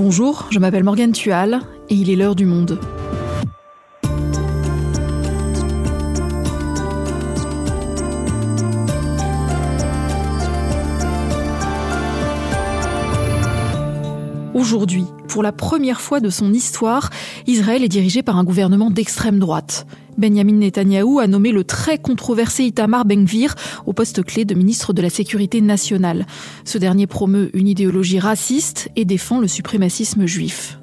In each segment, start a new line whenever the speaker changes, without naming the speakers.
Bonjour, je m'appelle Morgane Tual et il est l'heure du monde. Aujourd'hui, pour la première fois de son histoire, Israël est dirigé par un gouvernement d'extrême droite. Benjamin Netanyahou a nommé le très controversé Itamar Ben-Gvir au poste clé de ministre de la Sécurité nationale. Ce dernier promeut une idéologie raciste et défend le suprémacisme juif.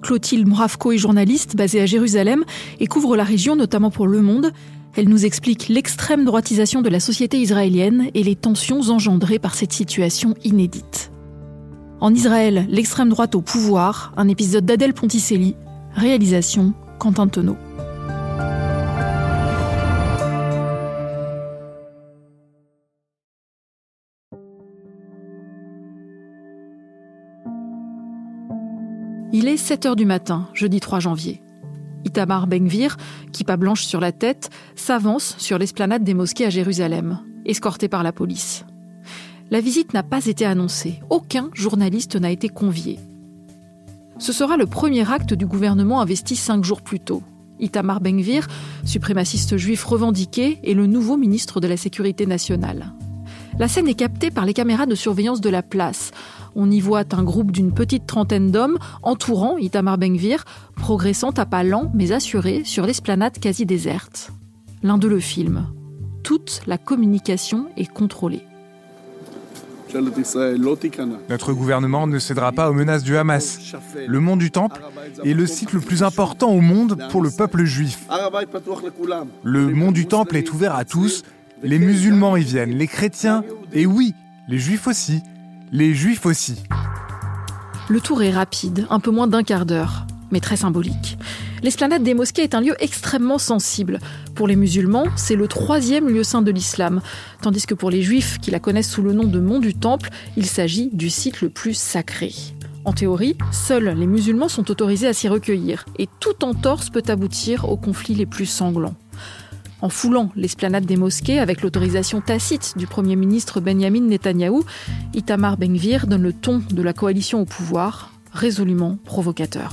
Clotilde Mravko est journaliste basée à Jérusalem et couvre la région notamment pour Le Monde. Elle nous explique l'extrême droitisation de la société israélienne et les tensions engendrées par cette situation inédite. En Israël, l'extrême droite au pouvoir, un épisode d'Adèle Ponticelli, réalisation Quentin Tonneau. Il est 7 heures du matin, jeudi 3 janvier. Itamar Bengvir, kippa blanche sur la tête, s'avance sur l'esplanade des mosquées à Jérusalem, escorté par la police. La visite n'a pas été annoncée, aucun journaliste n'a été convié. Ce sera le premier acte du gouvernement investi cinq jours plus tôt. Itamar Bengvir, suprémaciste juif revendiqué, est le nouveau ministre de la Sécurité nationale. La scène est captée par les caméras de surveillance de la place. On y voit un groupe d'une petite trentaine d'hommes entourant Itamar Bengvir, progressant à pas lents mais assurés sur l'esplanade quasi déserte. L'un d'eux le filme. Toute la communication est contrôlée.
Notre gouvernement ne cédera pas aux menaces du Hamas. Le mont du Temple est le site le plus important au monde pour le peuple juif. Le mont du Temple est ouvert à tous les musulmans y viennent, les chrétiens, et oui, les juifs aussi. Les juifs aussi.
Le tour est rapide, un peu moins d'un quart d'heure, mais très symbolique. L'esplanade des mosquées est un lieu extrêmement sensible. Pour les musulmans, c'est le troisième lieu saint de l'islam, tandis que pour les juifs qui la connaissent sous le nom de Mont du Temple, il s'agit du site le plus sacré. En théorie, seuls les musulmans sont autorisés à s'y recueillir, et toute entorse peut aboutir aux conflits les plus sanglants en foulant l'esplanade des mosquées avec l'autorisation tacite du Premier ministre Benjamin Netanyahou, Itamar Ben-Gvir donne le ton de la coalition au pouvoir, résolument provocateur.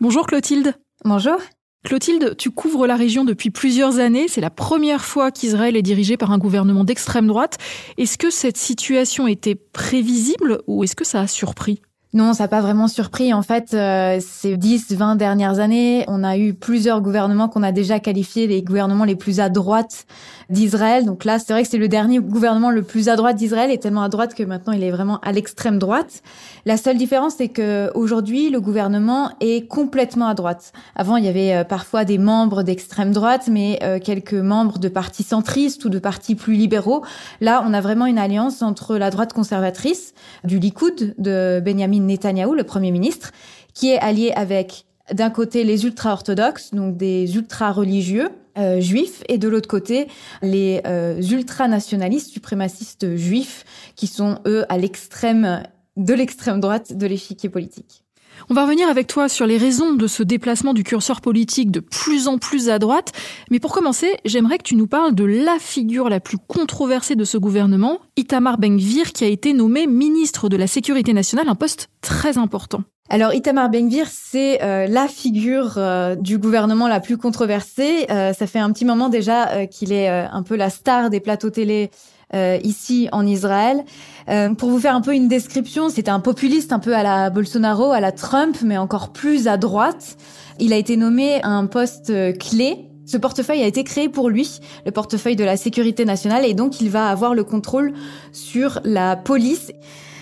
Bonjour Clotilde.
Bonjour.
Clotilde, tu couvres la région depuis plusieurs années. C'est la première fois qu'Israël est dirigé par un gouvernement d'extrême droite. Est-ce que cette situation était prévisible ou est-ce que ça a surpris?
Non, ça n'a pas vraiment surpris. En fait, euh, ces 10, 20 dernières années, on a eu plusieurs gouvernements qu'on a déjà qualifiés les gouvernements les plus à droite d'Israël. Donc là, c'est vrai que c'est le dernier gouvernement le plus à droite d'Israël et tellement à droite que maintenant il est vraiment à l'extrême droite. La seule différence, c'est que aujourd'hui, le gouvernement est complètement à droite. Avant, il y avait euh, parfois des membres d'extrême droite, mais euh, quelques membres de partis centristes ou de partis plus libéraux. Là, on a vraiment une alliance entre la droite conservatrice du Likoud de Benjamin Netanyahou, le Premier ministre, qui est allié avec d'un côté les ultra-orthodoxes, donc des ultra-religieux euh, juifs, et de l'autre côté les euh, ultra-nationalistes suprémacistes juifs, qui sont eux à l'extrême de l'extrême droite de l'échiquier politique.
On va revenir avec toi sur les raisons de ce déplacement du curseur politique de plus en plus à droite. Mais pour commencer, j'aimerais que tu nous parles de la figure la plus controversée de ce gouvernement, Itamar Ben-Gvir, qui a été nommé ministre de la Sécurité nationale, un poste très important.
Alors Itamar Ben-Gvir, c'est euh, la figure euh, du gouvernement la plus controversée. Euh, ça fait un petit moment déjà qu'il est un peu la star des plateaux télé euh, ici en Israël. Euh, pour vous faire un peu une description, c'est un populiste un peu à la Bolsonaro, à la Trump, mais encore plus à droite. Il a été nommé à un poste euh, clé ce portefeuille a été créé pour lui, le portefeuille de la sécurité nationale, et donc il va avoir le contrôle sur la police.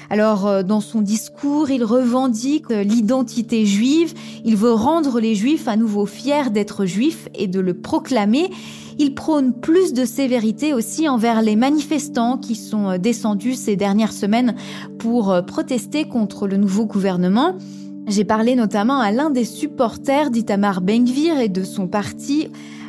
Alors, dans son discours, il revendique l'identité juive, il veut rendre les juifs à nouveau fiers d'être juifs et de le proclamer. Il prône plus de sévérité aussi envers les manifestants qui sont euh, descendus ces dernières semaines pour euh, protester contre le nouveau gouvernement. J'ai parlé notamment à l'un des supporters d'Itamar Bengvir et de son parti.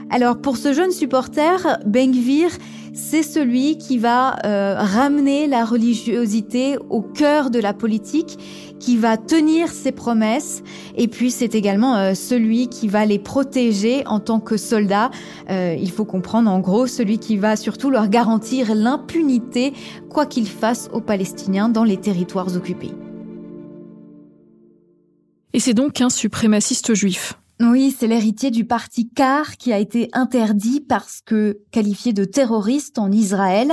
Alors pour ce jeune supporter, Bengvir, c'est celui qui va euh, ramener la religiosité au cœur de la politique qui va tenir ses promesses et puis c'est également euh, celui qui va les protéger en tant que soldat. Euh, il faut comprendre en gros celui qui va surtout leur garantir l'impunité quoi qu'ils fassent aux Palestiniens dans les territoires occupés.
Et c'est donc un suprémaciste juif.
Oui, c'est l'héritier du parti Car qui a été interdit parce que qualifié de terroriste en Israël.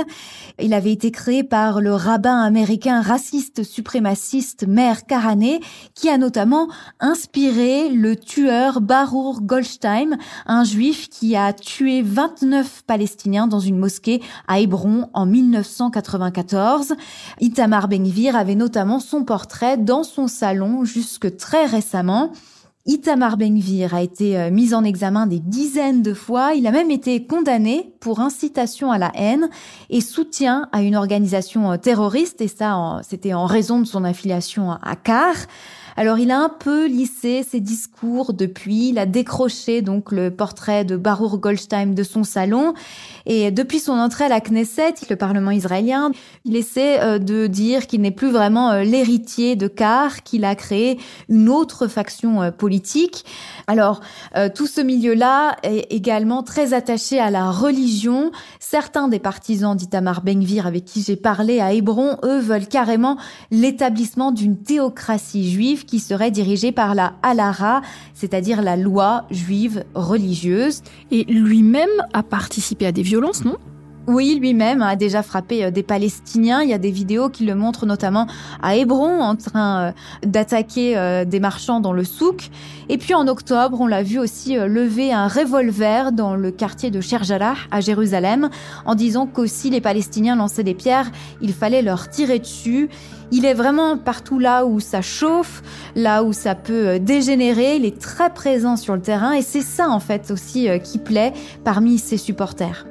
Il avait été créé par le rabbin américain raciste suprémaciste Meir Karané qui a notamment inspiré le tueur Baruch Goldstein, un juif qui a tué 29 Palestiniens dans une mosquée à Hébron en 1994. Itamar Ben-Gvir avait notamment son portrait dans son salon jusque très récemment. Itamar Ben-Gvir a été euh, mis en examen des dizaines de fois. Il a même été condamné pour incitation à la haine et soutien à une organisation euh, terroriste. Et ça, c'était en raison de son affiliation à CAR. Alors il a un peu lissé ses discours depuis, il a décroché donc le portrait de Baruch Goldstein de son salon et depuis son entrée à la Knesset, le Parlement israélien, il essaie euh, de dire qu'il n'est plus vraiment euh, l'héritier de Carr, qu'il a créé une autre faction euh, politique. Alors tout ce milieu-là est également très attaché à la religion. Certains des partisans d'Itamar Ben-Gvir avec qui j'ai parlé à Hébron, eux veulent carrément l'établissement d'une théocratie juive qui serait dirigé par la halara, c'est-à-dire la loi juive religieuse.
Et lui-même a participé à des violences, non?
Oui, lui-même a déjà frappé euh, des Palestiniens. Il y a des vidéos qui le montrent notamment à Hébron en train euh, d'attaquer euh, des marchands dans le souk. Et puis en octobre, on l'a vu aussi lever un revolver dans le quartier de Sherjalah à Jérusalem en disant qu'aussi les Palestiniens lançaient des pierres, il fallait leur tirer dessus. Il est vraiment partout là où ça chauffe, là où ça peut dégénérer. Il est très présent sur le terrain et c'est ça en fait aussi qui plaît parmi ses supporters.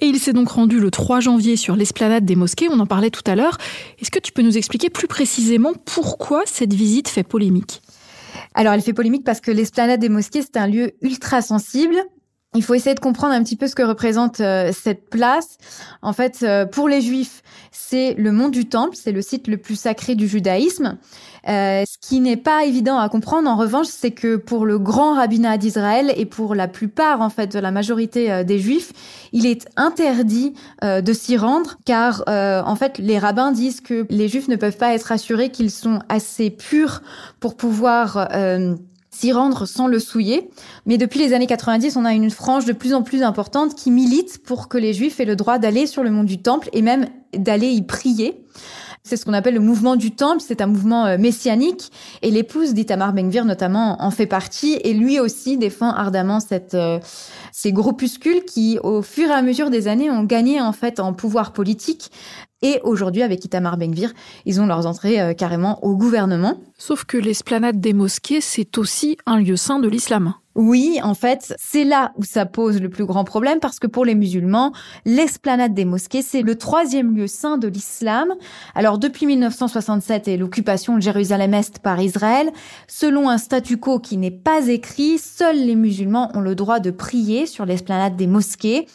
Et il s'est donc rendu le 3 janvier sur l'esplanade des mosquées, on en parlait tout à l'heure. Est-ce que tu peux nous expliquer plus précisément pourquoi cette visite fait polémique?
Alors, elle fait polémique parce que l'esplanade des mosquées, c'est un lieu ultra sensible. Il faut essayer de comprendre un petit peu ce que représente euh, cette place. En fait, euh, pour les Juifs, c'est le mont du Temple, c'est le site le plus sacré du judaïsme. Euh, ce qui n'est pas évident à comprendre, en revanche, c'est que pour le grand rabbinat d'Israël et pour la plupart, en fait, de la majorité des Juifs, il est interdit de s'y rendre, car en fait, les rabbins disent que les Juifs ne peuvent pas être assurés qu'ils sont assez purs pour pouvoir s'y rendre sans le souiller. Mais depuis les années 90, on a une frange de plus en plus importante qui milite pour que les Juifs aient le droit d'aller sur le mont du Temple et même d'aller y prier. C'est ce qu'on appelle le mouvement du temple, c'est un mouvement euh, messianique et l'épouse d'Itamar Ben-Gvir notamment en fait partie et lui aussi défend ardemment cette, euh, ces groupuscules qui au fur et à mesure des années ont gagné en fait en pouvoir politique et aujourd'hui, avec Itamar Ben-Gvir, ils ont leurs entrées euh, carrément au gouvernement.
Sauf que l'esplanade des mosquées, c'est aussi un lieu saint de l'islam.
Oui, en fait, c'est là où ça pose le plus grand problème parce que pour les musulmans, l'esplanade des mosquées, c'est le troisième lieu saint de l'islam. Alors, depuis 1967 et l'occupation de Jérusalem-Est par Israël, selon un statu quo qui n'est pas écrit, seuls les musulmans ont le droit de prier sur l'esplanade des mosquées.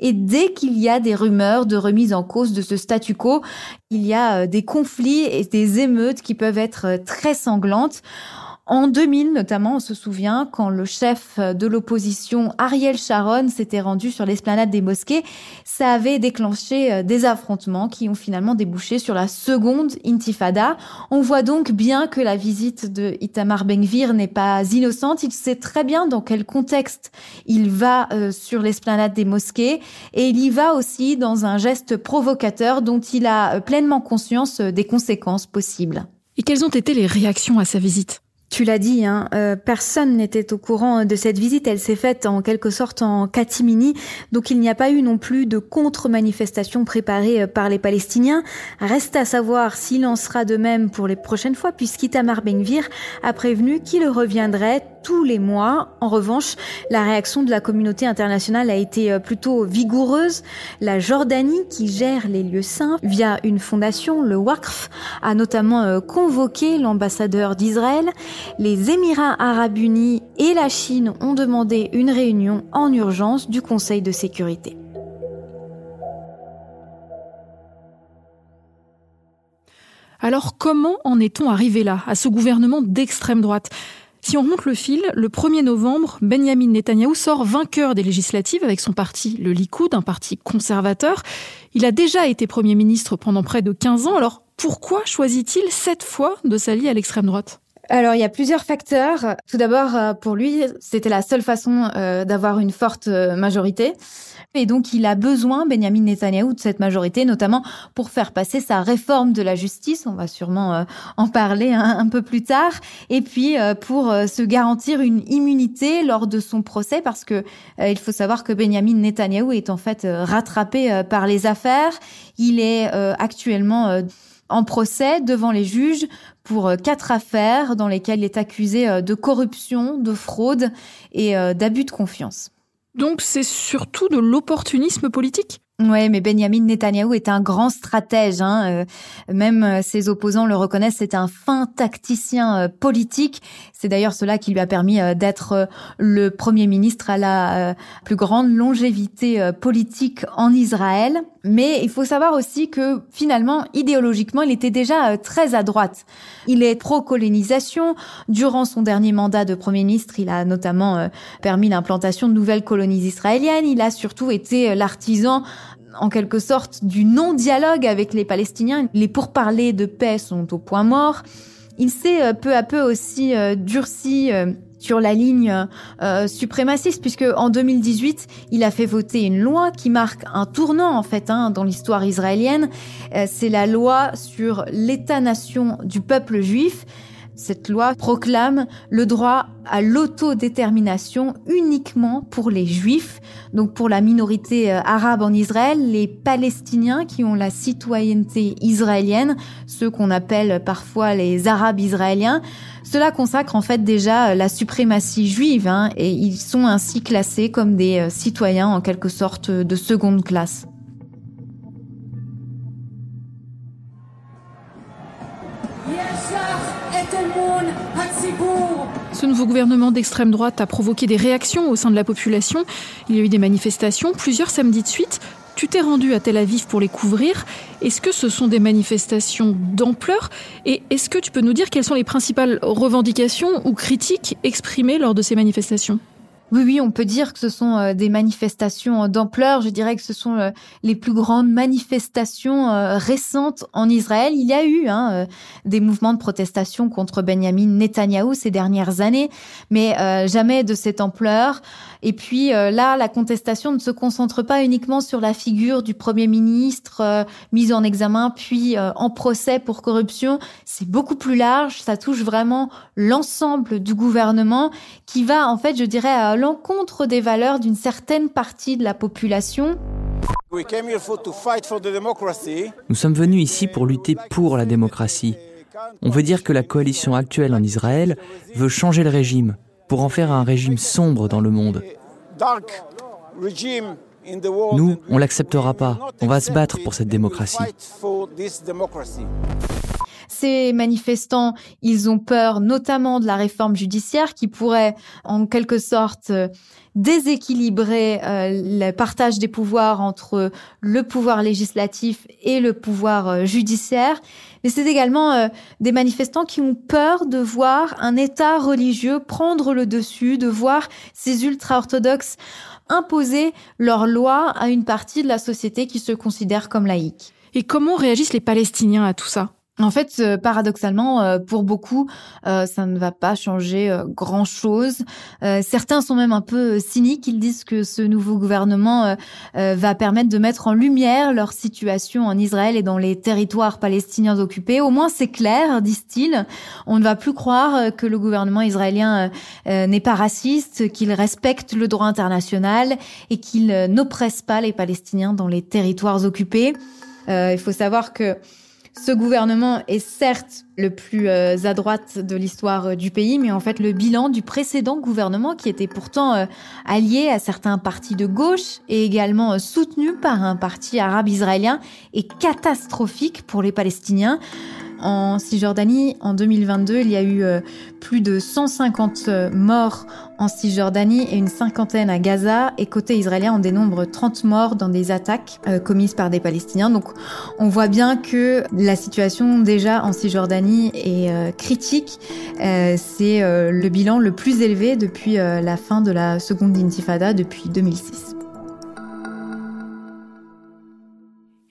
Et dès qu'il y a des rumeurs de remise en cause de ce statu quo, il y a euh, des conflits et des émeutes qui peuvent être euh, très sanglantes. En 2000 notamment, on se souvient quand le chef de l'opposition Ariel Sharon s'était rendu sur l'esplanade des mosquées, ça avait déclenché euh, des affrontements qui ont finalement débouché sur la seconde intifada. On voit donc bien que la visite de Itamar Ben-Gvir n'est pas innocente, il sait très bien dans quel contexte il va euh, sur l'esplanade des mosquées et il y va aussi dans un geste provocateur dont il a euh, pleinement conscience des conséquences possibles.
Et quelles ont été les réactions à sa visite?
Tu l'as dit, hein, euh, personne n'était au courant de cette visite. Elle s'est faite en quelque sorte en catimini, donc il n'y a pas eu non plus de contre-manifestation préparée euh, par les Palestiniens. Reste à savoir s'il en sera de même pour les prochaines fois, puisqu'Itamar Ben-Gvir a prévenu qu'il reviendrait tous les mois. En revanche, la réaction de la communauté internationale a été euh, plutôt vigoureuse. La Jordanie, qui gère les lieux saints via une fondation, le Waqf, a notamment convoqué l'ambassadeur d'Israël. Les Émirats arabes unis et la Chine ont demandé une réunion en urgence du Conseil de sécurité.
Alors comment en est-on arrivé là, à ce gouvernement d'extrême droite? Si on remonte le fil, le 1er novembre, Benjamin Netanyahou sort vainqueur des législatives avec son parti, le Likoud, un parti conservateur. Il a déjà été Premier ministre pendant près de 15 ans, alors pourquoi choisit-il cette fois de s'allier à l'extrême droite?
Alors, il y a plusieurs facteurs. Tout d'abord, euh, pour lui, c'était la seule façon euh, d'avoir une forte euh, majorité. Et donc, il a besoin, Benjamin Netanyahu, de cette majorité, notamment pour faire passer sa réforme de la justice. On va sûrement en parler un, peu plus tard. Et puis, pour se garantir une immunité lors de son procès, parce que il faut savoir que Benjamin Netanyahu est en fait rattrapé par les affaires. Il est actuellement en procès devant les juges pour euh, quatre affaires dans lesquelles il est accusé euh, de corruption, de fraude et euh, d'abus de confiance.
Donc c'est surtout de l'opportunisme politique?
Oui, mais Benjamin Netanyahu est un grand stratège. Hein. Même ses opposants le reconnaissent, c'est un fin tacticien politique. C'est d'ailleurs cela qui lui a permis d'être le Premier ministre à la plus grande longévité politique en Israël. Mais il faut savoir aussi que finalement, idéologiquement, il était déjà euh, très à droite. Il est pro-colonisation. Durant son dernier mandat de Premier ministre, il a notamment euh, permis l'implantation de nouvelles colonies israéliennes. Il a surtout été euh, l'artisan en quelque sorte du non-dialogue avec les Palestiniens. Les pourparlers de paix sont au point mort. Il s'est peu à peu aussi durci sur la ligne euh, suprémaciste, puisque en 2018, il a fait voter une loi qui marque un tournant en fait hein, dans l'histoire israélienne. Euh, c'est la loi sur l'État-nation du peuple juif. Cette loi proclame le droit à l'autodétermination uniquement pour les juifs, donc pour la minorité euh, arabe en Israël, les Palestiniens qui ont la citoyenneté israélienne, ceux qu'on appelle parfois les Arabes israéliens. Cela consacre en fait déjà la suprématie juive hein, et ils sont ainsi classés comme des euh, citoyens en quelque sorte de seconde classe.
Ce nouveau gouvernement d'extrême droite a provoqué des réactions au sein de la population. Il y a eu des manifestations, plusieurs samedis de suite. Tu t'es rendu à Tel Aviv pour les couvrir. Est-ce que ce sont des manifestations d'ampleur? Et est-ce que tu peux nous dire quelles sont les principales revendications ou critiques exprimées lors de ces manifestations?
Oui, oui, on peut dire que ce sont euh, des manifestations d'ampleur. Je dirais que ce sont euh, les plus grandes manifestations euh, récentes en Israël. Il y a eu hein, des mouvements de protestation contre Benjamin Netanyahou ces dernières années, mais jamais de cette ampleur. Et puis là, la contestation ne se concentre pas uniquement sur la figure du Premier ministre mis en examen puis en procès pour corruption. C'est beaucoup plus large. Ça touche vraiment l'ensemble du gouvernement qui va, en fait, je dirais, l'encontre des valeurs d'une certaine partie de la population.
Nous sommes venus ici pour lutter pour la démocratie. On veut dire que la coalition actuelle en Israël veut changer le régime pour en faire un régime sombre dans le monde. Nous, on l'acceptera pas. On va se battre pour cette démocratie.
Ces manifestants, ils ont peur notamment de la réforme judiciaire qui pourrait en quelque sorte euh, déséquilibrer euh, le partage des pouvoirs entre le pouvoir législatif et le pouvoir euh, judiciaire. Mais c'est également des manifestants qui ont peur de voir un État religieux prendre le dessus, de voir ces ultra-orthodoxes imposer leurs lois à une partie de la société qui se considère comme laïque.
Et comment réagissent les Palestiniens à tout ça?
En fait, euh, paradoxalement, euh, pour beaucoup, euh, ça ne va pas changer grand-chose. Certains sont même un peu cyniques. Ils disent que ce nouveau gouvernement va permettre de mettre en lumière leur situation en Israël et dans les territoires palestiniens occupés. Au moins, c'est clair, disent-ils. On ne va plus croire que le gouvernement israélien n'est pas raciste, qu'il respecte le droit international et qu'il n'oppresse pas les Palestiniens dans les territoires occupés. il faut savoir que ce gouvernement est certes le plus euh, à droite de l'histoire euh, du pays, mais en fait le bilan du précédent gouvernement, qui était pourtant euh, allié à certains partis de gauche et également soutenu par un parti arabe israélien, est catastrophique pour les Palestiniens. En Cisjordanie. En 2022, il y a eu euh, plus de 150 euh, morts en Cisjordanie et une cinquantaine à Gaza. Et côté israélien, on dénombre 30 morts dans des attaques euh, commises par des Palestiniens. Donc on voit bien que la situation déjà en Cisjordanie est critique. C'est le bilan le plus élevé depuis la fin de la seconde intifada, depuis 2006.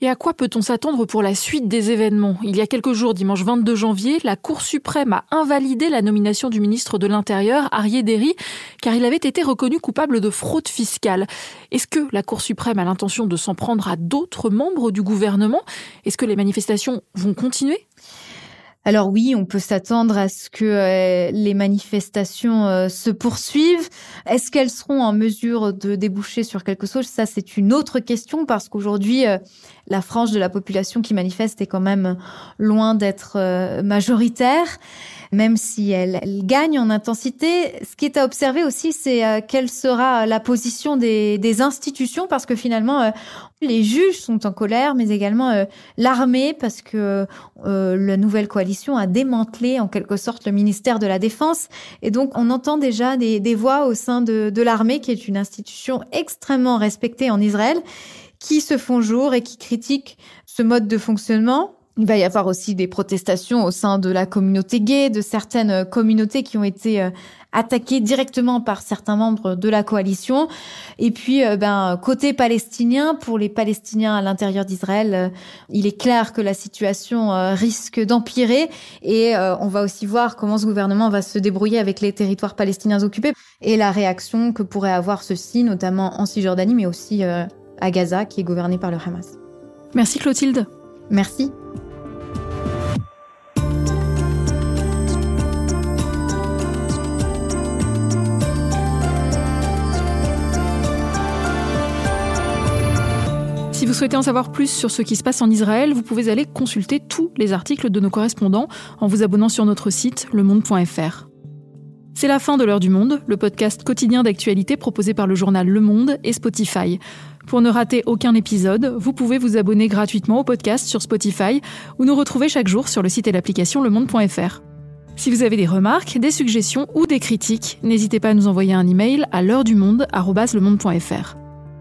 Et à quoi peut-on s'attendre pour la suite des événements? Il y a quelques jours, dimanche 22 janvier, la Cour suprême a invalidé la nomination du ministre de l'Intérieur, Arié Derry, car il avait été reconnu coupable de fraude fiscale. Est-ce que la Cour suprême a l'intention de s'en prendre à d'autres membres du gouvernement? Est-ce que les manifestations vont continuer?
Alors oui, on peut s'attendre à ce que euh, les manifestations euh, se poursuivent. Est-ce qu'elles seront en mesure de déboucher sur quelque chose? Ça, c'est une autre question parce qu'aujourd'hui, euh, la frange de la population qui manifeste est quand même loin d'être majoritaire même si elle, gagne en intensité. Ce qui est à observer aussi, c'est quelle sera la position des, des institutions, parce que finalement, les juges sont en colère, mais également l'armée, parce que la nouvelle coalition a démantelé en quelque sorte le ministère de la Défense. Et donc, on entend déjà des, voix au sein de l'armée, qui est une institution extrêmement respectée en Israël, qui se font jour et qui critiquent ce mode de fonctionnement. Il va y avoir aussi des protestations au sein de la communauté gay, de certaines euh, communautés qui ont été euh, attaquées directement par certains membres de la coalition. Et puis, euh, ben, côté palestinien, pour les Palestiniens à l'intérieur d'Israël, il est clair que la situation risque d'empirer. Et on va aussi voir comment ce gouvernement va se débrouiller avec les territoires palestiniens occupés et la réaction que pourrait avoir ceci, notamment en Cisjordanie, mais aussi à Gaza, qui est gouverné par le Hamas.
Merci Clotilde.
Merci.
Vous souhaitez en savoir plus sur ce qui se passe en Israël, vous pouvez aller consulter tous les articles de nos correspondants en vous abonnant sur notre site lemonde.fr. C'est la fin de l'heure du monde, le podcast quotidien d'actualité proposé par le journal Le Monde et Spotify. Pour ne rater aucun épisode, vous pouvez vous abonner gratuitement au podcast sur Spotify ou nous retrouver chaque jour sur le site et l'application lemonde.fr. Si vous avez des remarques, des suggestions ou des critiques, n'hésitez pas à nous envoyer un email à l'heure du monde